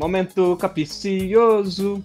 Momento capicioso.